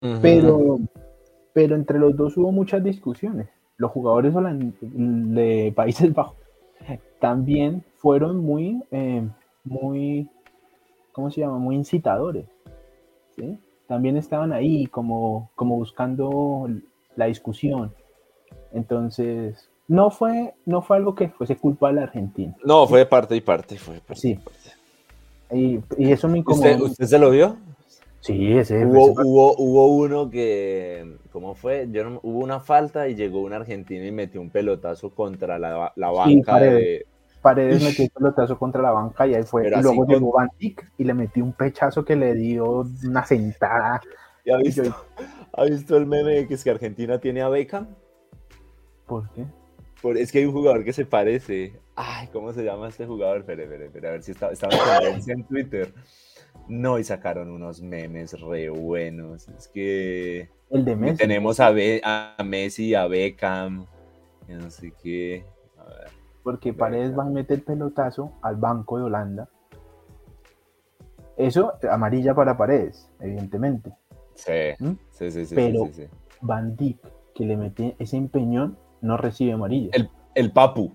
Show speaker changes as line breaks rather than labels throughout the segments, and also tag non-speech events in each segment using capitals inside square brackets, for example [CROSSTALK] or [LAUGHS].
pero, pero entre los dos hubo muchas discusiones. Los jugadores de Países Bajos también fueron muy, eh, muy, ¿cómo se llama? Muy incitadores. ¿sí? También estaban ahí como, como buscando la discusión. Entonces, no fue, no fue algo que fuese culpa de la Argentina.
No, fue de parte y parte. Fue
sí. Y, eso me
incomodó. ¿Usted, se lo vio?
Sí, ese.
Hubo, hubo, hubo uno que, ¿cómo fue? Yo hubo una falta y llegó un argentino y metió un pelotazo contra la, la banca de...
Paredes metió un pelotazo contra la banca y ahí fue. y luego llegó Van Dijk y le metió un pechazo que le dio una sentada.
ha visto, ¿Ha visto el meme que es que Argentina tiene a Beckham?
¿Por qué?
es que hay un jugador que se parece. Ay, ¿cómo se llama este jugador? Espera, espera, espera, a ver si estaba, estaba en Twitter. No, y sacaron unos memes re buenos. Es que.
El de Messi.
Tenemos a, a Messi, a Beckham. No sé qué. A ver.
Porque Paredes va a meter el pelotazo al banco de Holanda. Eso, amarilla para Paredes, evidentemente.
Sí, ¿Mm? sí, sí, sí.
Pero
sí,
Van Dijk, que le mete ese empeñón, no recibe amarilla.
El, el Papu.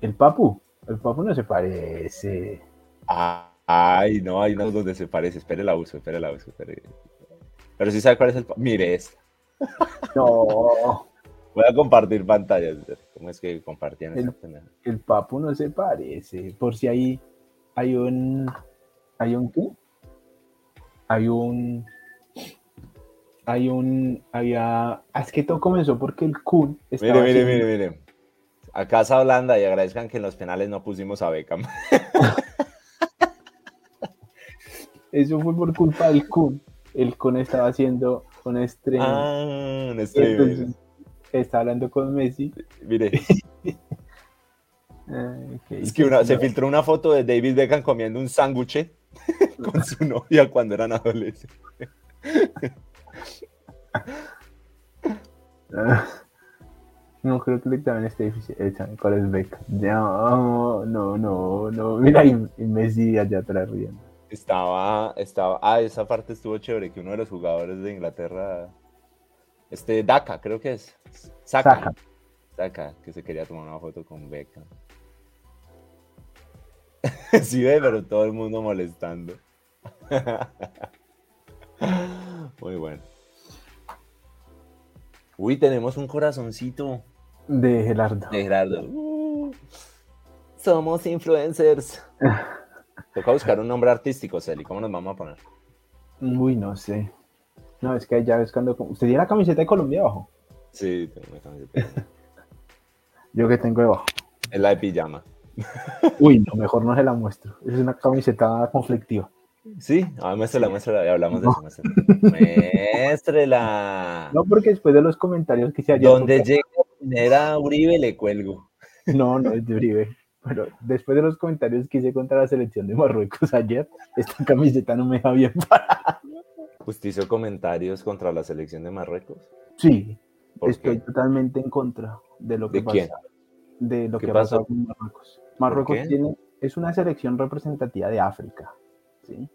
El Papu. El Papu no se parece.
Ay, no, hay unos donde se parece. Espere la uso, espere la uso. Pero si sabe cuál es el. Mire esto. [LAUGHS]
No.
Voy a compartir pantallas. ¿Cómo es que compartían
el, el Papu no se parece. Por si hay, hay un. ¿Hay un qué? Hay un hay un, había, ah, es que todo comenzó porque el Kun
Mire, mire, mire, mire. A Casa Holanda y agradezcan que en los penales no pusimos a Beckham. [LAUGHS]
Eso fue por culpa del Kun. El Kun estaba haciendo un stream.
Ah, un stream.
Está hablando con Messi.
Mire. [LAUGHS] es que se filtró una foto de David Beckham comiendo un sándwich [LAUGHS] con su novia cuando eran adolescentes.
No creo que examen esté difícil. ¿Cuál es beca? No, no, no, no. Mira, y, Messi allá atrás riendo.
Estaba, estaba. Ah, esa parte estuvo chévere. Que uno de los jugadores de Inglaterra, este Daka, creo que es. Saka. Saka, que se quería tomar una foto con Beca. [LAUGHS] sí, ve, pero todo el mundo molestando. [LAUGHS] Muy bueno. Uy, tenemos un corazoncito.
De Gerardo.
De Gerardo. Uh, somos influencers. [LAUGHS] Toca buscar un nombre artístico, Celi. ¿Cómo nos vamos a poner?
Uy, no sé. No, es que ya ves cuando. ¿Usted tiene la camiseta de Colombia abajo?
Sí, tengo una camiseta. [LAUGHS]
Yo que tengo debajo.
Es la de pijama. [LAUGHS]
Uy, no, mejor no se la muestro. Es una camiseta conflictiva.
Sí, ah, muéstrala, muéstrala, ya hablamos de eso. Muéstrela. [LAUGHS]
No, porque después de los comentarios que se hayan.
Donde llega era Uribe, le cuelgo.
No, no es de Uribe. Pero después de los comentarios que hice contra la selección de Marruecos ayer, esta camiseta no me deja bien para.
¿Usted hizo comentarios contra la selección de Marruecos?
Sí, estoy totalmente en contra de lo que
¿De quién?
De lo que pasa con Marruecos. Marruecos tiene, es una selección representativa de África. ¿sí?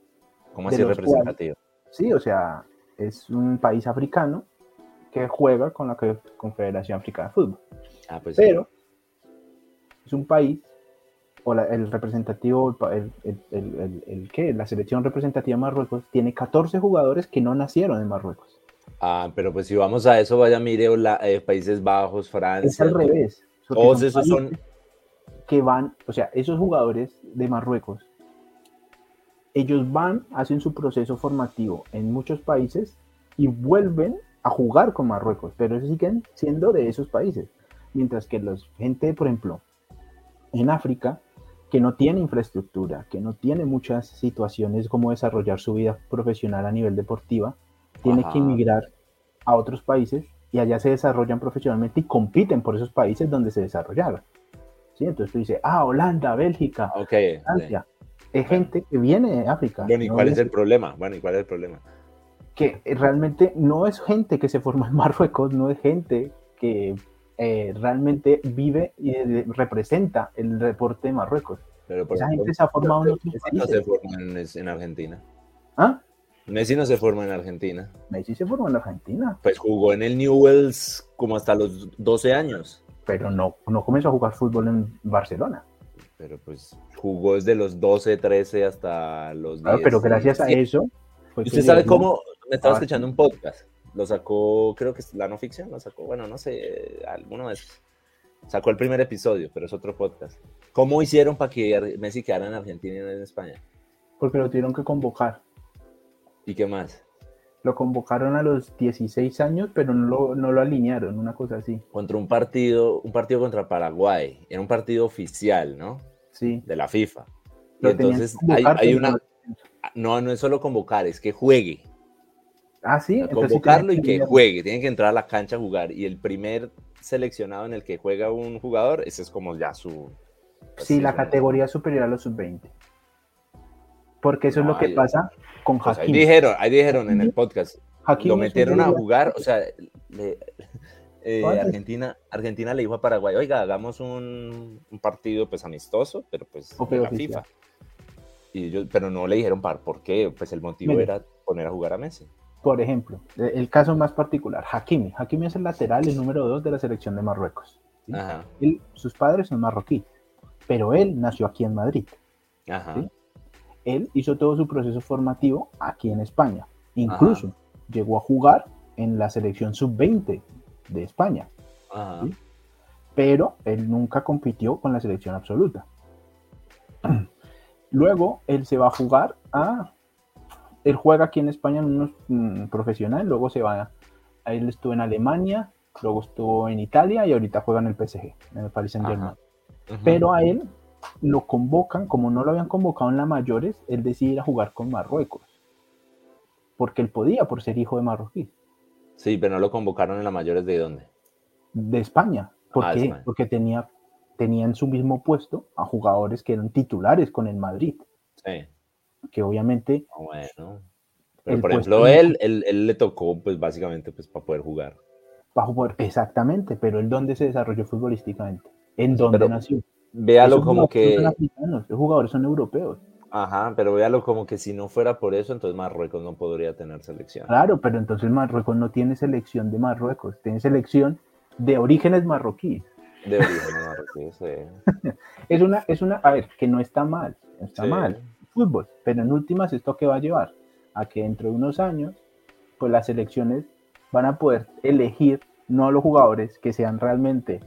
¿Cómo así representativo?
sí, o sea, es un país africano que juega con la Confederación Africana de Fútbol.
Ah, pues
Pero es un país, o el representativo, el, el, el, ¿qué? La selección representativa de Marruecos tiene 14 jugadores que no nacieron en Marruecos.
Ah, pero pues si vamos a eso, vaya, mire, eh, Países Bajos, Francia.
Es al revés.
Todos esos son...
Que van, o sea, esos jugadores de Marruecos ellos van, hacen su proceso formativo en muchos países y vuelven a jugar con Marruecos, pero siguen siendo de esos países. Mientras que la gente, por ejemplo, en África, que no tiene infraestructura, que no tiene muchas situaciones como desarrollar su vida profesional a nivel deportiva, tiene que emigrar a otros países y allá se desarrollan profesionalmente y compiten por esos países donde se desarrollaron. ¿Sí? Entonces tú dices, ah, Holanda, Bélgica, Francia es gente que viene de África.
Bueno, ¿y cuál es el problema? Bueno, ¿y cuál es el problema?
Que realmente no es gente que se forma en [LAUGHS] Marruecos, no es gente que eh, realmente vive y representa el deporte de Marruecos.
Pero
Esa gente se ha formado en otros países.
se forman en Argentina?
¿Ah?
Messi no se forma en Argentina.
Messi se formó en Argentina.
Pues jugó en el Newells como hasta los 12 años.
Pero no, no comenzó a jugar fútbol en Barcelona.
Pero pues jugó desde los 12, 13 hasta los 10.
pero gracias a eso.
¿Usted sabe cómo? Me estaba escuchando un podcast. Lo sacó, creo que es la no ficción, lo sacó, bueno, no sé, alguno de esos. Sacó el primer episodio, pero es otro podcast. ¿Cómo hicieron para que Messi quedara en Argentina y no en España?
Porque lo tuvieron que convocar.
¿Y qué más?
Lo convocaron a los 16 años, pero no lo, no lo alinearon, una cosa así.
Contra un partido, un partido contra Paraguay. Era un partido oficial, ¿no?
Sí.
De la FIFA. Y entonces hay, una. No, no es solo convocar, es que juegue.
Ah, sí.
convocarlo y que juegue. Tiene que entrar a la cancha a jugar. Y el primer seleccionado en el que juega un jugador, ese es como ya su.
Sí, la categoría superior a los sub-20. Porque eso es lo que pasa con pues
Ahí dijeron, ahí dijeron en el podcast. lo metieron a jugar, o sea, [LAUGHS] eh, Argentina, Argentina le dijo a Paraguay, oiga, hagamos un, partido pues amistoso, pero pues de la FIFA. Y yo, pero no le dijeron por qué, pues el motivo era poner a jugar a Messi.
Por ejemplo, e, el caso más particular, Hakimi. Hakimi es el lateral, el número dos de la selección de Marruecos. sus padres son marroquíes, pero él nació aquí en Madrid. Ajá él hizo todo su proceso formativo aquí en España. Incluso llegó a jugar en la selección sub-20 de España. Pero él nunca compitió con la selección absoluta. [CLEARS THROAT] Luego él se va a jugar a... Él juega aquí en España en unos mm, profesional, luego se va... A, él estuvo en Alemania, luego estuvo en Italia y ahorita juega en el PSG, en el Paris Saint Germain. Pero a él lo convocan, como no lo habían convocado en la mayores, él decide ir a jugar con Marruecos. Porque él podía por ser hijo de marroquí.
Sí, pero no lo convocaron en la mayores de dónde?
De España. ¿Por ah, qué? Porque tenía, tenía en su mismo puesto a jugadores que eran titulares con el Madrid. Sí. Que obviamente.
Ah, bueno. Pero por ejemplo, él, él, le tocó, pues básicamente, pues para poder jugar.
Para exactamente, pero él dónde se desarrolló futbolísticamente, en dónde nació
véalo como que...
los jugadores son europeos.
Ajá, pero véalo como que si no fuera por eso, entonces Marruecos no podría tener selección.
Claro, pero entonces Marruecos no tiene selección de Marruecos, tiene selección de orígenes marroquíes.
De orígenes marroquíes, sí. [LAUGHS]
es una, es una, a ver, que no está mal, está mal, fútbol, pero en últimas esto que va a llevar a que dentro de unos años, pues las selecciones van a poder elegir no a los jugadores que sean realmente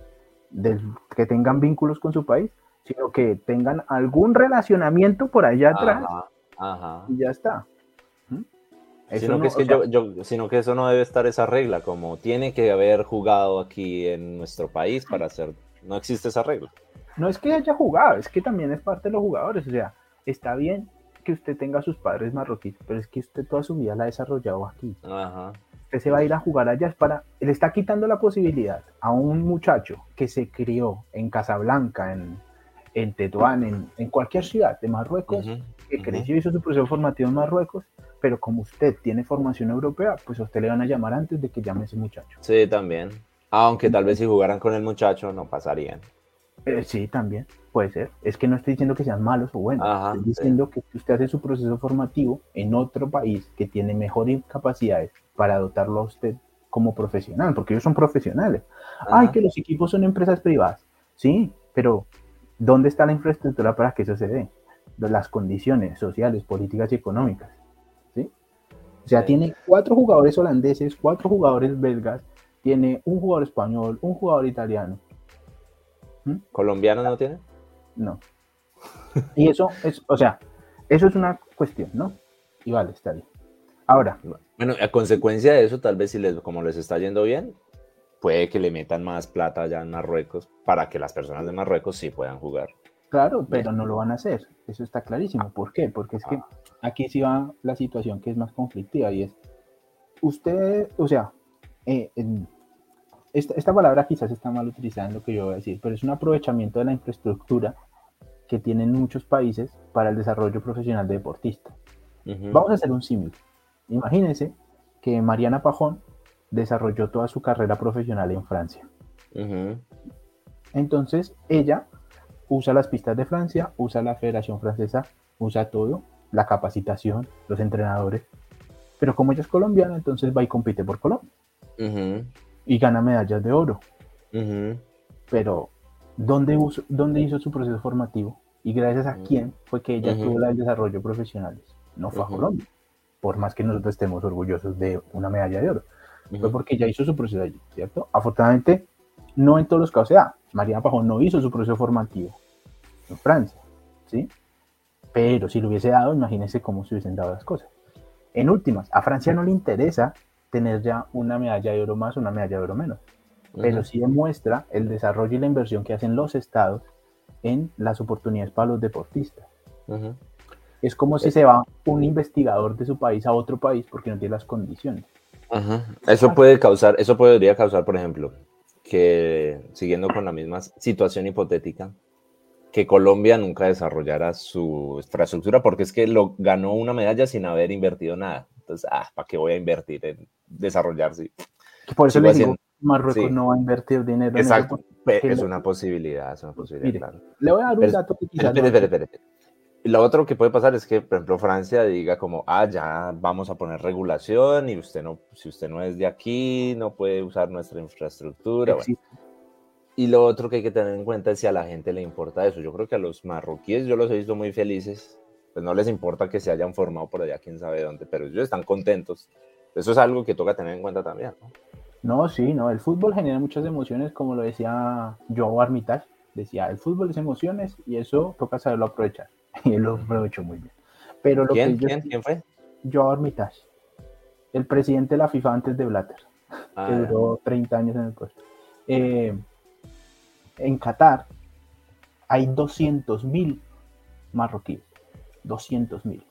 que tengan vínculos con su país, sino que tengan algún relacionamiento por allá atrás y ya está.
¿Mm? Sino, que es que yo, sino que eso no debe estar esa regla, como tiene que haber jugado aquí en nuestro país para hacer, no existe esa regla.
No es que haya jugado, es que también es parte de los jugadores, o sea, está bien que usted tenga sus padres marroquíes, pero es que usted toda su vida la ha desarrollado aquí. Ajá usted se va a ir a jugar allá, es para, le está quitando la posibilidad a un muchacho que se crió en Casablanca, en, en Tetuán, en, cualquier ciudad de Marruecos, que creció y hizo su proceso formativo en Marruecos, pero como usted tiene formación europea, pues a usted le van a llamar antes de que llame ese muchacho.
Sí, también. Aunque tal vez si jugaran con el muchacho no pasarían.
Eh, sí, también, puede ser. Es que no estoy diciendo que sean malos o buenos. estoy diciendo que usted hace su proceso formativo en otro país que tiene mejores capacidades para dotarlo a usted como profesional, porque ellos son profesionales. Ay, que los equipos son empresas privadas. Sí, pero ¿dónde está la infraestructura para que eso se dé? Las condiciones sociales, políticas y económicas. ¿sí? O sea, tiene cuatro jugadores holandeses, cuatro jugadores belgas, tiene un jugador español, un jugador italiano.
¿Mm? ¿Colombiano no tiene?
No. Y eso es, o sea, eso es una cuestión, ¿no? Y vale, está bien. Ahora.
Bueno, a consecuencia de eso, tal vez si les, como les está yendo bien, puede que le metan más plata allá en Marruecos para que las personas de Marruecos sí puedan jugar.
Claro, pero no lo van a hacer. Eso está clarísimo. ¿Por qué? Porque es que ah. aquí sí va la situación que es más conflictiva y es, usted, o sea, eh, esta, esta, palabra quizás está mal utilizada en lo que yo voy a decir, pero es un aprovechamiento de la infraestructura que tienen muchos países para el desarrollo profesional de deportistas. Vamos a hacer un símil. Imagínense que Mariana Pajón desarrolló toda su carrera profesional en Francia. Entonces, ella usa las pistas de Francia, usa la Federación Francesa, usa todo, la capacitación, los entrenadores. Pero como ella es colombiana, entonces va y compite por Colombia. Y gana medallas de oro. Pero, ¿dónde, ¿dónde hizo su proceso formativo? ¿Y gracias a quién fue que ella tuvo el desarrollo profesional? No fue a Colombia. Por más que nosotros estemos orgullosos de una medalla de oro. Fue porque ella hizo su proceso allí, ¿cierto? Afortunadamente, no en todos los casos se da. María Pajón no hizo su proceso formativo en Francia, ¿sí? Pero si lo hubiese dado, imagínense cómo se hubiesen dado las cosas. En últimas, a Francia no le interesa tener ya una medalla de oro más o una medalla de oro menos, pero sí demuestra el desarrollo y la inversión que hacen los estados en las oportunidades para los deportistas. Es como si se va un investigador de su país a otro país porque no tiene las condiciones.
Eso puede causar, eso podría causar, por ejemplo, que siguiendo con la misma situación hipotética, que Colombia nunca desarrollara su infraestructura porque es que lo ganó una medalla sin haber invertido nada. Entonces, ah, ¿para qué voy a invertir en desarrollarse?
Por eso le digo, Marruecos no va a invertir dinero.
Exacto, es una posibilidad, es una posibilidad,
Le voy a dar un dato que quizás...
Espere, espere, espere. Lo otro que puede pasar es que, por ejemplo, Francia diga como, ah, ya vamos a poner regulación y usted no, si usted no es de aquí, no puede usar nuestra infraestructura. Bueno. Y lo otro que hay que tener en cuenta es si a la gente le importa eso. Yo creo que a los marroquíes yo los he visto muy felices. Pues no les importa que se hayan formado por allá, quién sabe dónde, pero ellos están contentos. Eso es algo que toca tener en cuenta también.
No, no sí, no. El fútbol genera muchas emociones, como lo decía Joao Armitage. Decía, el fútbol es emociones y eso toca saberlo aprovechar. [LAUGHS] Y él lo aprovechó muy bien. Pero lo
¿Quién, ¿quién? ¿Quién fue?
Joao Armitage, el presidente de la FIFA antes de Blatter, ah, que duró 30 años en el puesto. Eh, en Qatar hay 200.000 marroquíes. 200.000.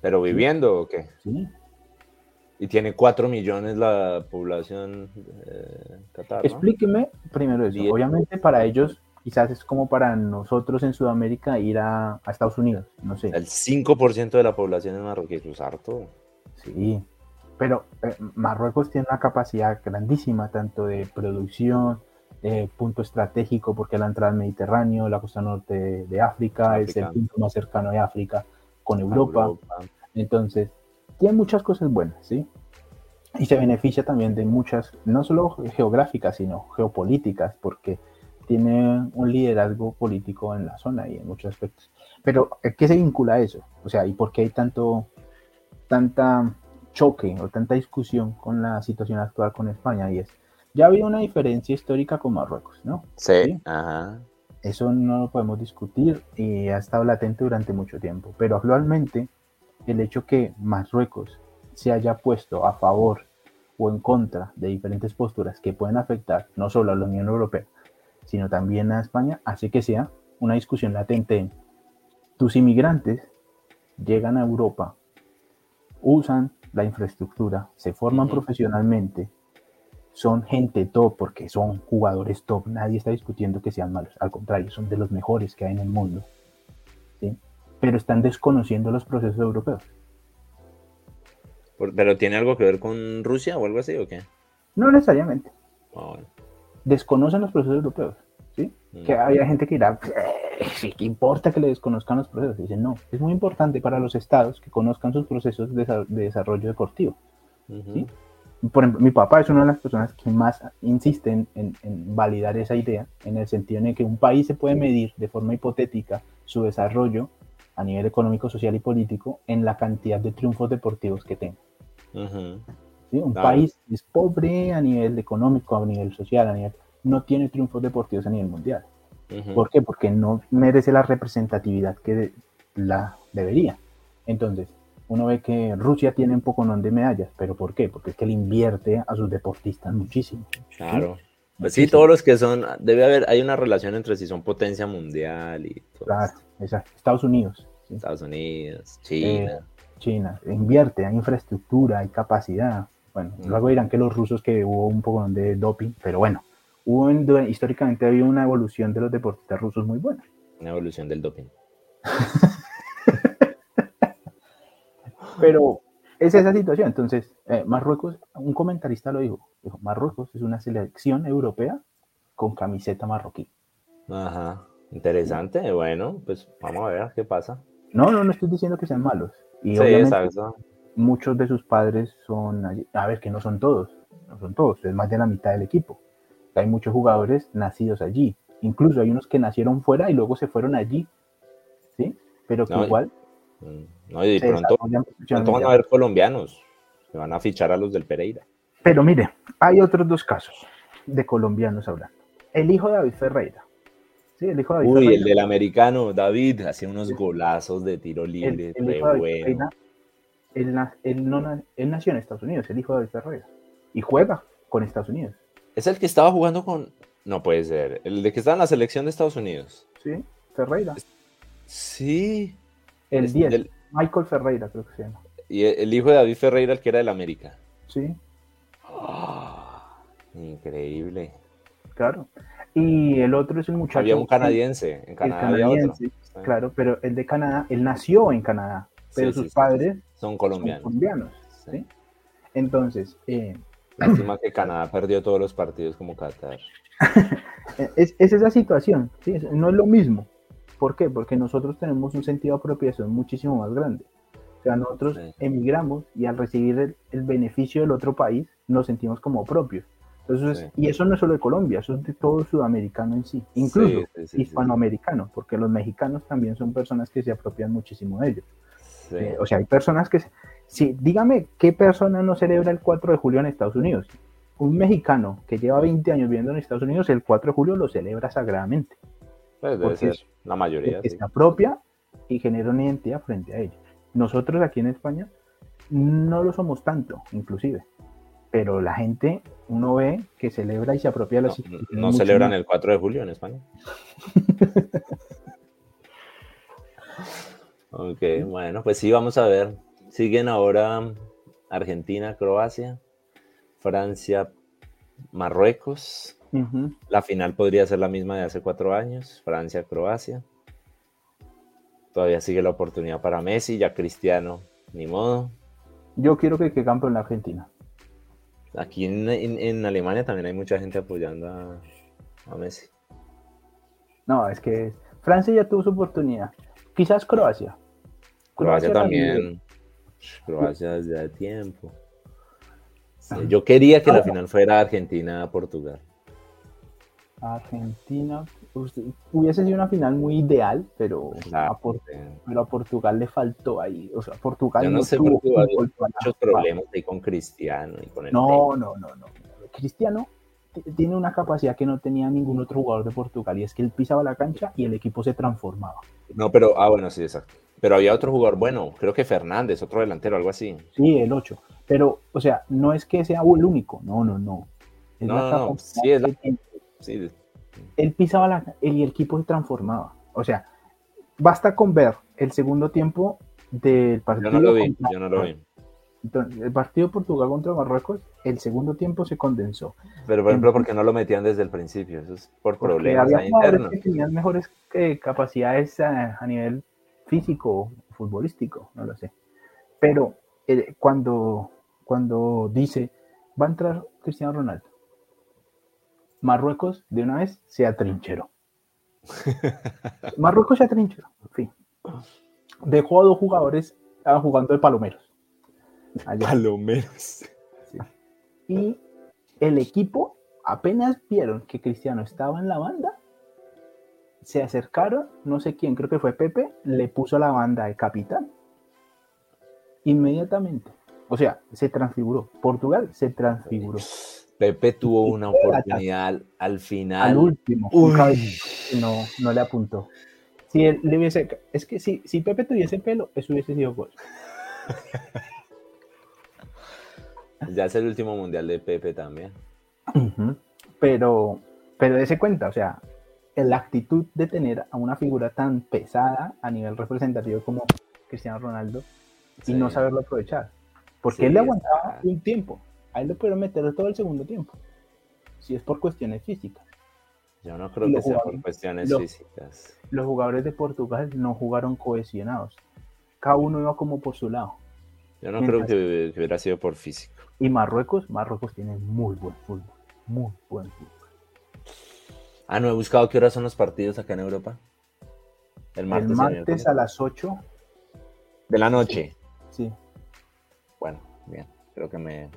¿Pero viviendo o qué?
Sí.
Y tiene 4 millones la población Qatar.
Explíqueme primero eso. Obviamente para ellos quizás es como para nosotros en Sudamérica ir a, Estados Unidos, no sé.
El 5% de la población es marroquí, es harto.
Sí, pero eh, Marruecos tiene una capacidad grandísima, tanto de producción, eh, punto estratégico porque la entrada al Mediterráneo, la costa norte de África, es el punto más cercano de África con Europa. Entonces, tiene muchas cosas buenas, ¿sí? Y se beneficia también de muchas, no solo geográficas, sino geopolíticas, porque tiene un liderazgo político en la zona y en muchos aspectos. Pero, ¿qué se vincula a eso? O sea, ¿y por qué hay tanto, tanta choque o tanta discusión con la situación actual con España? Y es, ya había una diferencia histórica con Marruecos, ¿no?
Sí, ajá.
Eso no lo podemos discutir y ha estado latente durante mucho tiempo. Pero actualmente, el hecho que Marruecos se haya puesto a favor o en contra de diferentes posturas que pueden afectar no solo a la Unión Europea, sino también a España, hace que sea una discusión latente en tus inmigrantes llegan a Europa, usan la infraestructura, se forman profesionalmente, son gente top porque son jugadores top. Nadie está discutiendo que sean malos. Al contrario, son de los mejores que hay en el mundo. Pero están desconociendo los procesos europeos.
¿Pero tiene algo que ver con Rusia o algo así o qué?
No necesariamente. Ah, Desconocen los procesos europeos. ¿sí? Mm. Que hay gente que dirá, ¿qué importa que le desconozcan los procesos? Dicen, no, es muy importante para los estados que conozcan sus procesos de, desarrollo deportivo. ¿sí? por ejemplo, mi papá es una de las personas que más insisten en, validar esa idea, en el sentido en que un país se puede medir de forma hipotética su desarrollo a nivel económico, social y político en la cantidad de triunfos deportivos que tenga. Un país es pobre a nivel económico, a nivel social, a nivel, no tiene triunfos deportivos a nivel mundial. ¿Por qué? Porque no merece la representatividad que la debería. Entonces, uno ve que Rusia tiene un poco de medallas, pero ¿por qué? Porque es que le invierte a sus deportistas muchísimo.
Claro. Pues sí, todos los que son, debe haber, hay una relación entre si son potencia mundial y todo.
Claro, exacto. Estados Unidos.
Estados Unidos, China.
Eh, China, invierte, hay infraestructura, hay capacidad. Bueno, luego dirán que los rusos que hubo un poco de doping, pero bueno, hubo históricamente había una evolución de los deportistas rusos muy buena.
Una evolución del doping. [LAUGHS]
Pero es esa situación. Entonces, eh, Marruecos, un comentarista lo dijo, dijo, Marruecos es una selección europea con camiseta marroquí.
Ajá, interesante. Bueno, pues vamos a ver qué pasa.
No, no, no estoy diciendo que sean malos.
Y sí, exacto.
muchos de sus padres son, allí- a ver, que no son todos, no son todos, es más de la mitad del equipo. Hay muchos jugadores nacidos allí, incluso hay unos que nacieron fuera y luego se fueron allí, ¿sí? Pero que
No,
igual
Mm, No, y
se
pronto, pronto van a haber colombianos que van a fichar a los del Pereira.
Pero mire, hay otros dos casos de colombianos hablando. El hijo de David Ferreira. Sí, el hijo de David
Uy,
Ferreira.
el del americano, David, hacía unos golazos de tiro libre,
el hijo de David
bueno.
Ferreira, él, na- él no na- él nació en Estados Unidos, el hijo de David Ferreira. Y juega con Estados Unidos.
Es el que estaba jugando con. No puede ser. El de que estaba en la selección de Estados Unidos.
Sí, Ferreira.
Sí.
El
Es
10.
del-
Michael Ferreira, creo que se llama.
y el, el hijo de David Ferreira, el que era del América.
Sí,
Ah, increíble.
claro. Y el otro es un muchacho.
Había un canadiense. En
el
Canadá otro.
claro, pero el de Canadá, él nació en Canadá, pero
Sí,
sus
sí,
padres
Son
son
colombianos.
Entonces, eh, [CLEARS THROAT]
Lástima que Canadá perdió todos los partidos como Qatar. [LAUGHS]
es, es esa situación, no es lo mismo. ¿Por qué? Porque nosotros tenemos un sentido de apropiación muchísimo más grande. O sea, nosotros emigramos y al recibir el, el beneficio del otro país nos sentimos como propios. Entonces,
Sí.
y eso no es solo de Colombia, eso es de todo sudamericano en sí, incluso
Sí, sí,
hispanoamericano, porque los mexicanos también son personas que se apropian muchísimo de ellos. Eh, o sea, hay personas que... Sí, dígame, ¿qué persona no celebra el 4 de julio en Estados Unidos? Un mexicano que lleva 20 años viviendo en Estados Unidos, el 4 de julio lo celebra sagradamente.
Pues debe
porque
ser
es-
la mayoría.
porque
sí.
se apropia y genera una identidad frente a ellos. Nosotros aquí en España no lo somos tanto, inclusive. Pero la gente, uno ve que celebra y se apropia de
No,
instituciones
no
mucho
celebran
más.
el 4 de julio en España. [LAUGHS] ok, bueno, pues sí, vamos a ver. Siguen ahora Argentina, Croacia, Francia, Marruecos. La final podría ser la misma de hace cuatro años, Francia, Croacia. Todavía sigue la oportunidad para Messi, ya Cristiano, ni modo.
Yo quiero que, que campeone la Argentina.
Aquí en, en- en Alemania también hay mucha gente apoyando a, a Messi.
No, es que Francia ya tuvo su oportunidad. Quizás Croacia.
Croacia
también.
también. Croacia desde hace tiempo. Sí, yo quería que la final fuera Argentina-Portugal.
Argentina hubiese sido una final muy ideal, pero,
Claro,
a pero a Portugal le faltó ahí. O sea, Portugal
Yo no sé,
tuvo
Portugal muchos problemas ahí con Cristiano y con el
No, no, no, no. Cristiano tiene una capacidad que no tenía ningún otro jugador de Portugal y es que él pisaba la cancha y el equipo se transformaba.
No, pero, ah, bueno, sí, exacto. Pero había otro jugador bueno, creo que Fernández, otro delantero, algo así.
Sí, el 8. Pero, o sea, no es que sea el único. No, no, no. Es
No,
la
no, sí, es la-. Sí,
él pisaba la y el equipo se transformaba. O sea, basta con ver el segundo tiempo del partido.
yo no lo vi,
contra-
yo no lo vi.
Entonces, el partido Portugal contra Marruecos, el segundo tiempo se condensó.
Pero, por ejemplo, porque no lo metían desde el principio? Eso es por problemas
había
internos.
que tenían mejores eh, capacidades a nivel físico, futbolístico, no lo sé. Pero eh, cuando, cuando dice, va a entrar Cristiano Ronaldo, Marruecos de una vez se atrincheró. Marruecos se atrincheró, en fin. Dejó a dos jugadores ah, jugando de palomeros. Allá.
Palomeros.
Y el equipo, apenas vieron que Cristiano estaba en la banda, se acercaron, no sé quién, creo que fue Pepe, le puso la banda de capitán. Inmediatamente. O sea, se transfiguró. Portugal se transfiguró.
Pepe tuvo una oportunidad al, al final.
Al último. No, no le apuntó. Si él le hubiese. Es que si, si Pepe tuviese pelo, eso hubiese sido gol. [LAUGHS]
Ya es el último mundial de Pepe también.
Pero, pero dése cuenta, o sea, la actitud de tener a una figura tan pesada a nivel representativo como Cristiano Ronaldo y no saberlo aprovechar. Porque
Sí,
él le
está-
aguantaba un tiempo. A él le pudieron meter todo el segundo tiempo. Si es por cuestiones físicas.
Yo no creo
Lo
que sea por cuestiones
lo-
físicas.
Los jugadores de Portugal no jugaron cohesionados. Cada uno iba como por su lado.
Yo no
Mientras-
creo que, que hubiera sido por físico.
Y Marruecos, Marruecos tiene muy buen fútbol. Muy buen fútbol.
Ah, no he buscado qué horas son los partidos acá en Europa. El martes,
el martes a las 8,
de la noche.
sí.
Bueno, bien. Creo que me.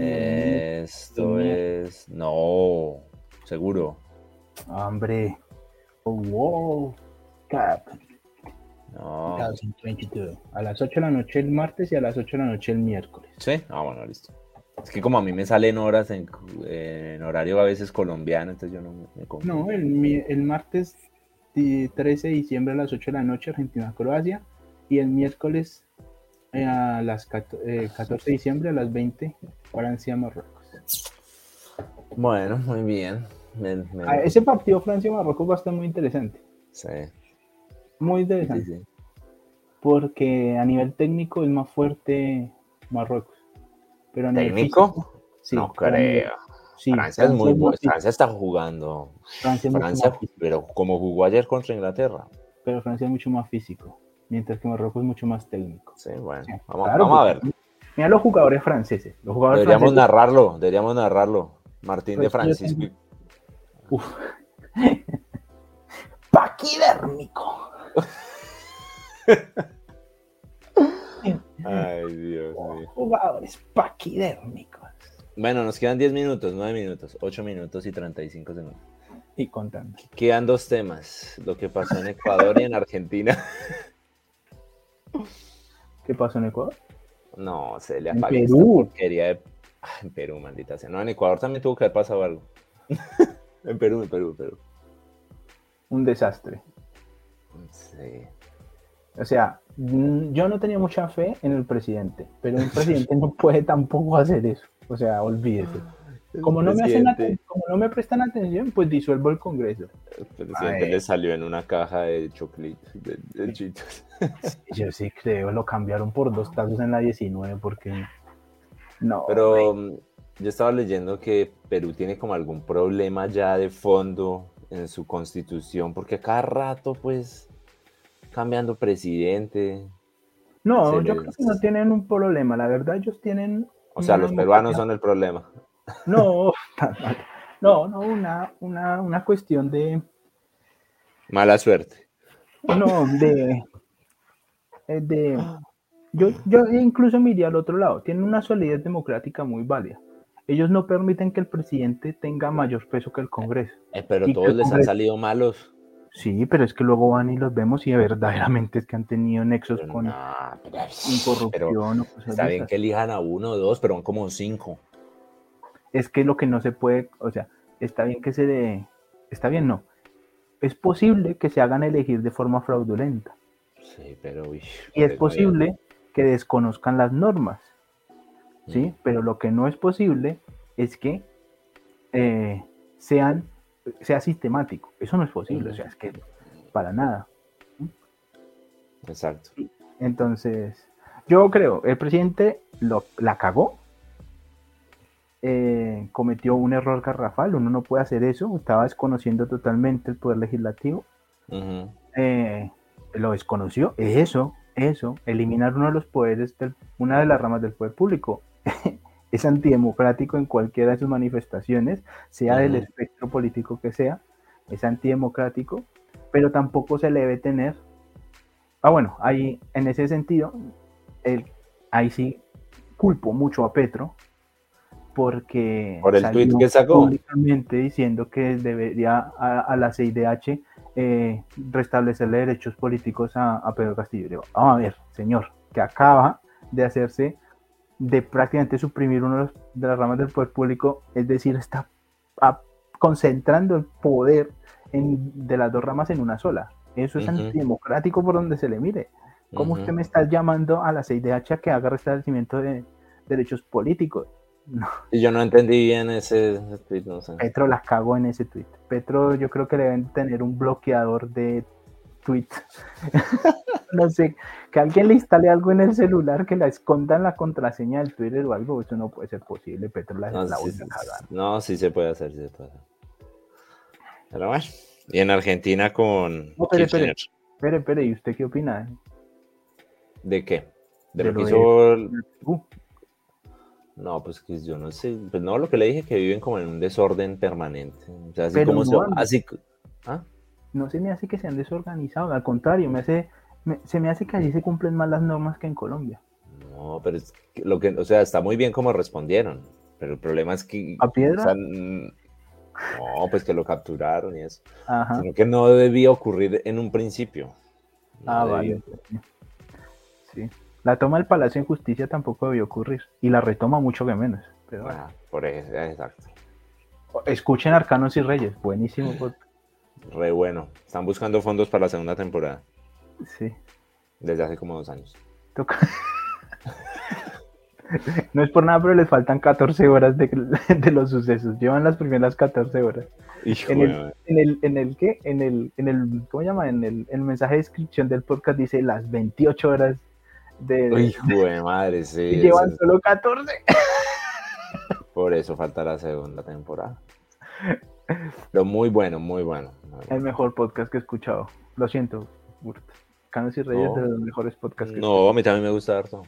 Esto es. No, seguro.
Hombre. Oh, wow. Cap.
No.
2022. A las 8 de la noche el martes y a las 8 de la noche el miércoles.
Sí, ah, bueno, listo. Es que como a mí me salen horas en, en horario a veces colombiano, entonces yo no me, confundo.
No, el, mi- el martes di- 13 de diciembre a las 8 de la noche Argentina-Croacia y el miércoles eh, a las cato- eh, 14 de diciembre a las 20 Francia-Marruecos.
Bueno, muy bien. Me- me-
Ah, ese partido Francia-Marruecos va a estar muy interesante.
sí,
Muy interesante.
sí.
Porque a nivel técnico es más fuerte Marruecos. Pero a nivel
¿Técnico?
físico, sí,
no creo.
sí,
Francia es muy buena. Francia está jugando.
Francia es
Francia, pero como jugó ayer contra Inglaterra.
pero Francia es mucho más físico, mientras que Marruecos es mucho más técnico.
Sí, bueno.
Sí,
Vamos,
claro,
vamos a ver.
Mira los jugadores franceses. Los jugadores
Deberíamos
franceses.
narrarlo. Deberíamos narrarlo. Martín de
Pues
Francisco.
Uf. [LAUGHS] Paquidérmico.
Ay, Dios [LAUGHS] mío.
Jugadores paquidérmicos.
Bueno, nos quedan 10 minutos, 9 minutos, 8 minutos y 35 segundos.
Y contando.
Quedan dos temas. Lo que pasó en Ecuador y en Argentina. [LAUGHS]
¿Qué pasó en Ecuador?
No, se le
En
apagó esta
Perú.
de... Ah, en Perú, maldita sea. No, en Ecuador también tuvo que haber pasado algo. [LAUGHS] en Perú, en Perú, en Perú.
Un desastre.
Sí.
O sea, yo no tenía mucha fe en el presidente, pero un presidente no puede tampoco hacer eso. O sea, olvídese. [LAUGHS] Como no, me hacen como no me prestan atención, pues disuelvo el Congreso.
El presidente
Ay.
le salió en una caja de choclitos, de, de chitos.
Yo sí creo, lo cambiaron por dos tazos en la 19 porque... No,
Pero mm, yo estaba leyendo que Perú tiene como algún problema ya de fondo en su constitución, porque a cada rato, pues, cambiando presidente.
no, yo
les-
creo que no tienen un problema. La verdad, ellos tienen...
O sea, los peruanos son el problema.
No, [LAUGHS] no, no, una, una, una cuestión de,
Mala suerte.
no, de, eh, de, yo, yo incluso me iría al otro lado, tienen una solidez democrática muy válida. Ellos no permiten que el presidente tenga mayor peso que el Congreso.
Eh, pero
Y
todos les han salido malos.
Sí, pero es que luego van y los vemos y verdaderamente es que han tenido nexos
Pero
con
no, pero-
corrupción
pero
o cosas
está bien que elijan a uno o dos, pero van como cinco.
Es que lo que no se puede, o sea, está bien que se de, está bien, no. Es posible que se hagan elegir de forma fraudulenta.
Sí, pero... uy,
Y es
pues,
posible que desconozcan las normas, ¿sí? Pero lo que no es posible es que eh, sean, sea sistemático. Eso no es posible, o sea, es que para nada.
Exacto.
Entonces, yo creo, el presidente lo, la cagó, eh, cometió un error garrafal, uno no puede hacer eso, estaba desconociendo totalmente el poder legislativo, eh, lo desconoció, eso, eso, eliminar uno de los poderes, del- una de las ramas del poder público, [LAUGHS] es antidemocrático en cualquiera de sus manifestaciones, sea del espectro político que sea, es antidemocrático, pero tampoco se le debe tener. Ah, bueno, ahí en ese sentido, el, ahí sí culpo mucho a Petro, porque
Por el
salió
tuit que sacó.
públicamente diciendo que debería a, a la CIDH eh, restablecerle derechos políticos a, a Pedro Castillo. Digo, vamos a ver, señor, que acaba de hacerse, de prácticamente suprimir una de, las ramas del poder público, es decir, está a- concentrando el poder en- de las dos ramas en una sola. Eso es antidemocrático por donde se le mire. ¿Cómo usted me está llamando a la CIDH a que haga restablecimiento de derechos políticos? No,
Y yo no entendí bien ese, ese tweet, no sé.
Petro la cagó en ese tweet. Petro, yo creo que le deben tener un bloqueador de tweets. [LAUGHS] no sé, que alguien le instale algo en el celular que la escondan la contraseña del Twitter o algo. Eso no puede ser posible. Petro la,
No,
la
sí, no, sí se puede hacer, sí se puede hacer. Pero bueno. Y en Argentina con
No, espere, espere. Espere, espere, ¿y usted qué opina?
¿De qué? De,
De
lo que
lo de-
hizo el-
Uh,
No, pues que yo no sé. Pues no, lo que le dije que viven como en un desorden permanente. O sea, así
Pero
como
no
se- así. ¿Ah?
no se me hace que sean desorganizados, al contrario, me hace, me- se me hace que allí se cumplen más las normas que en Colombia.
No, pero es que lo que, o sea, está muy bien como respondieron, pero el problema es que...
¿A piedra?
o sea, n- no, pues que lo capturaron y eso.
Ajá.
Sino que no debía ocurrir en un principio. No
Ah,
debía.
vale. Sí. La toma del Palacio en Justicia tampoco debió ocurrir. Y la retoma mucho que menos. Pero bueno.
Ah, por eso, exacto.
Escuchen Arcanos y Reyes. Buenísimo. podcast.
Re bueno. Están buscando fondos para la segunda temporada,
Sí.
desde hace como dos años.
Toca. [LAUGHS] No es por nada, pero les faltan 14 horas de, de los sucesos. Llevan las primeras 14 horas.
Hijo
En el, en el, en el qué? En el, en el, ¿cómo llama? En el, en el mensaje de descripción del podcast dice las 28 horas de.
Hijo de madre, sí.
y llevan solo 14. [LAUGHS]
por eso falta la segunda temporada. Pero muy bueno, muy bueno. muy
El mejor podcast que he escuchado. Lo siento, Burt. Canos y Reyes
No.
de los mejores podcasts que he
No, a mí también me gusta harto.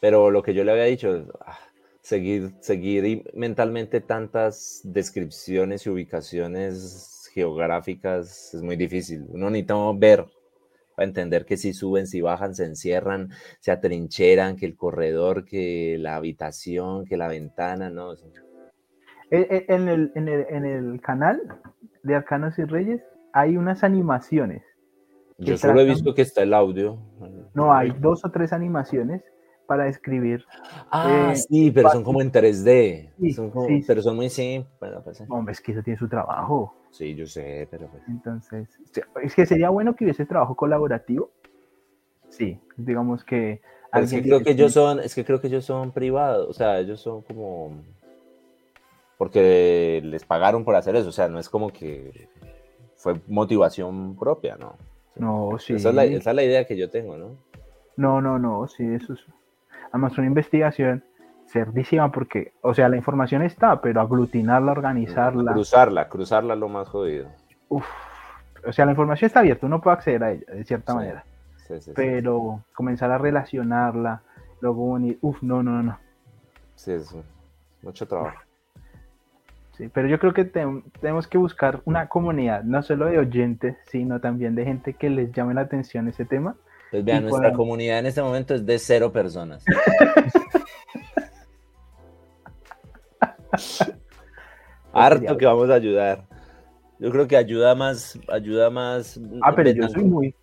Pero lo que yo le había dicho, ah, seguir, seguir mentalmente tantas descripciones y ubicaciones geográficas es muy difícil. Uno necesita ver para entender que si suben, si bajan, se encierran, se atrincheran, que el corredor, que la habitación, que la ventana, no.
Eh, eh, En el, en, el, en el canal de Arcanos y Reyes hay unas animaciones.
Yo solo he visto que está el audio.
No, hay dos o tres animaciones para describir.
Ah,
eh,
sí, pero son como en 3D.
Sí,
son como-
sí, sí.
Pero son muy, sí. Bueno, pues.
Hombre, es que eso tiene su trabajo.
Sí, yo sé, pero pues.
Entonces, es que sería bueno que hubiese trabajo colaborativo. Sí, digamos que
es que creo que ellos son, es que creo que ellos son privados, o sea, ellos son como porque les pagaron por hacer eso, o sea, no es como que fue motivación propia, ¿no?
No, sí.
Esa, es la, esa es la idea que yo tengo, ¿no?
No, no, no, sí, eso es. Además, una investigación cerdísima porque, o sea, la información está, pero aglutinarla, organizarla.
Cruzarla, cruzarla es lo más jodido.
Uf, o sea, la información está abierta, uno puede acceder a ella de cierta
Sí,
manera,
Sí, sí, sí.
pero comenzar a relacionarla, luego unir, uf, no, no, no.
Sí, es mucho trabajo.
Sí, pero yo creo que te- tenemos que buscar una comunidad, no solo de oyentes, sino también de gente que les llame la atención ese tema.
Pues vean,
Y
nuestra comunidad en este momento es de cero personas. [LAUGHS] Harto que vamos a ayudar. Yo creo que ayuda más, ayuda más.
Ah, pero yo soy
Betancourt-
muy,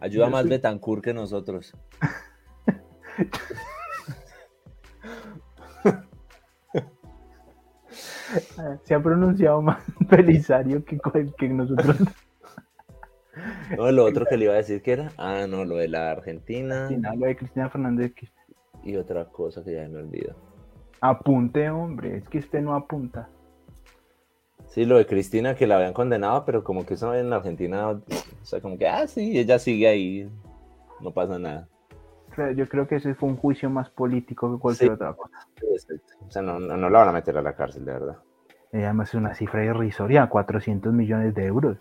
Ayuda
yo
más
soy-
Betancourt que nosotros. [LAUGHS]
se ha pronunciado más [LAUGHS] Belisario que, que nosotros.
No, lo otro que le iba a [LAUGHS] decir que era. Ah, no, lo de la Argentina
lo de Cristina Fernández,
y otra cosa que ya me olvido.
apunte, hombre, es que usted no apunta.
Sí, lo de Cristina que la habían condenado, pero como que eso en Argentina, o sea, como que, ah, sí, ella sigue ahí, no pasa nada.
Yo creo que ese fue un juicio más político que cualquier
Sí.
otra cosa.
O sea, no, no, no la van a meter a la cárcel, de verdad.
Y además es una cifra irrisoria, 400 millones de euros.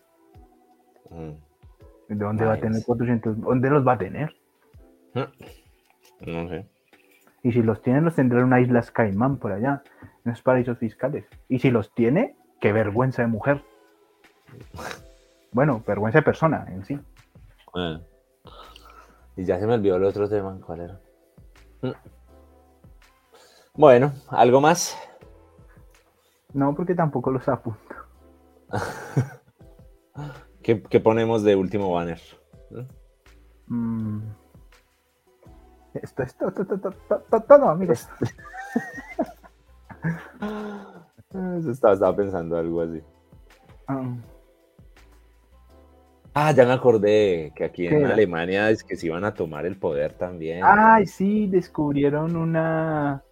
¿De dónde va a tener
Imagínese.
400? ¿Dónde los va a tener?
No sé.
Y si los tiene, los tendrá en una isla Caimán por allá, en esos paraísos fiscales. Y si los tiene, qué vergüenza de mujer. [LAUGHS] Bueno, vergüenza de persona en sí.
Ah. Y ya se me olvidó el otro tema, ¿cuál era? Mm. Bueno, ¿algo más?
No, porque tampoco los apunto. [LAUGHS]
¿Qué, qué ponemos de último banner?
Mm. Esto es todo, todo, todo, todo, todo, todo, amigos. [LAUGHS]
Estaba, estaba pensando algo así.
Ah,
Ah, ya me acordé que aquí
¿Qué
en
era?
Alemania es que se iban a tomar el poder también.
Ay, sí, descubrieron una.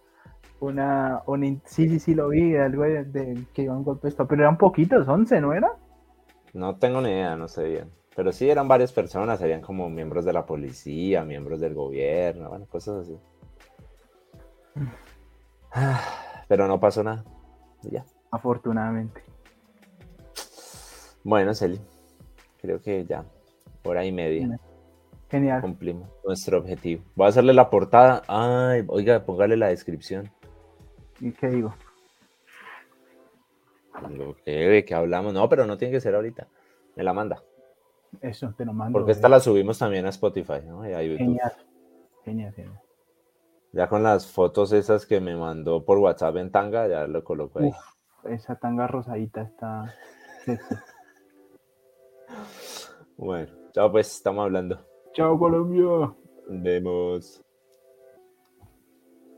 Una, sí, sí, sí, lo vi, algo de, de que iban golpe de estado, pero eran poquitos, 11, ¿no era?
No tengo ni idea, no sé bien. Pero sí eran varias personas, habían como miembros de la policía, miembros del gobierno, bueno, cosas así. [SIGHS] Pero no pasó nada. Y ya.
Afortunadamente.
Bueno, Celi, creo que ya, hora y media,
Genial.
cumplimos nuestro objetivo. Voy a hacerle la portada. Ay, oiga, póngale la descripción.
¿Y qué digo?
Lo que, hablamos, no, pero no tiene que ser ahorita. Me la manda.
Eso, te lo mando.
Porque esta la subimos también a Spotify.
Genial. Genial, genial.
Ya con las fotos esas que me mandó por WhatsApp en tanga, ya lo coloco ahí.
Esa tanga rosadita está. [LAUGHS]
bueno, chao pues, estamos hablando.
Chao Colombia.
Vemos.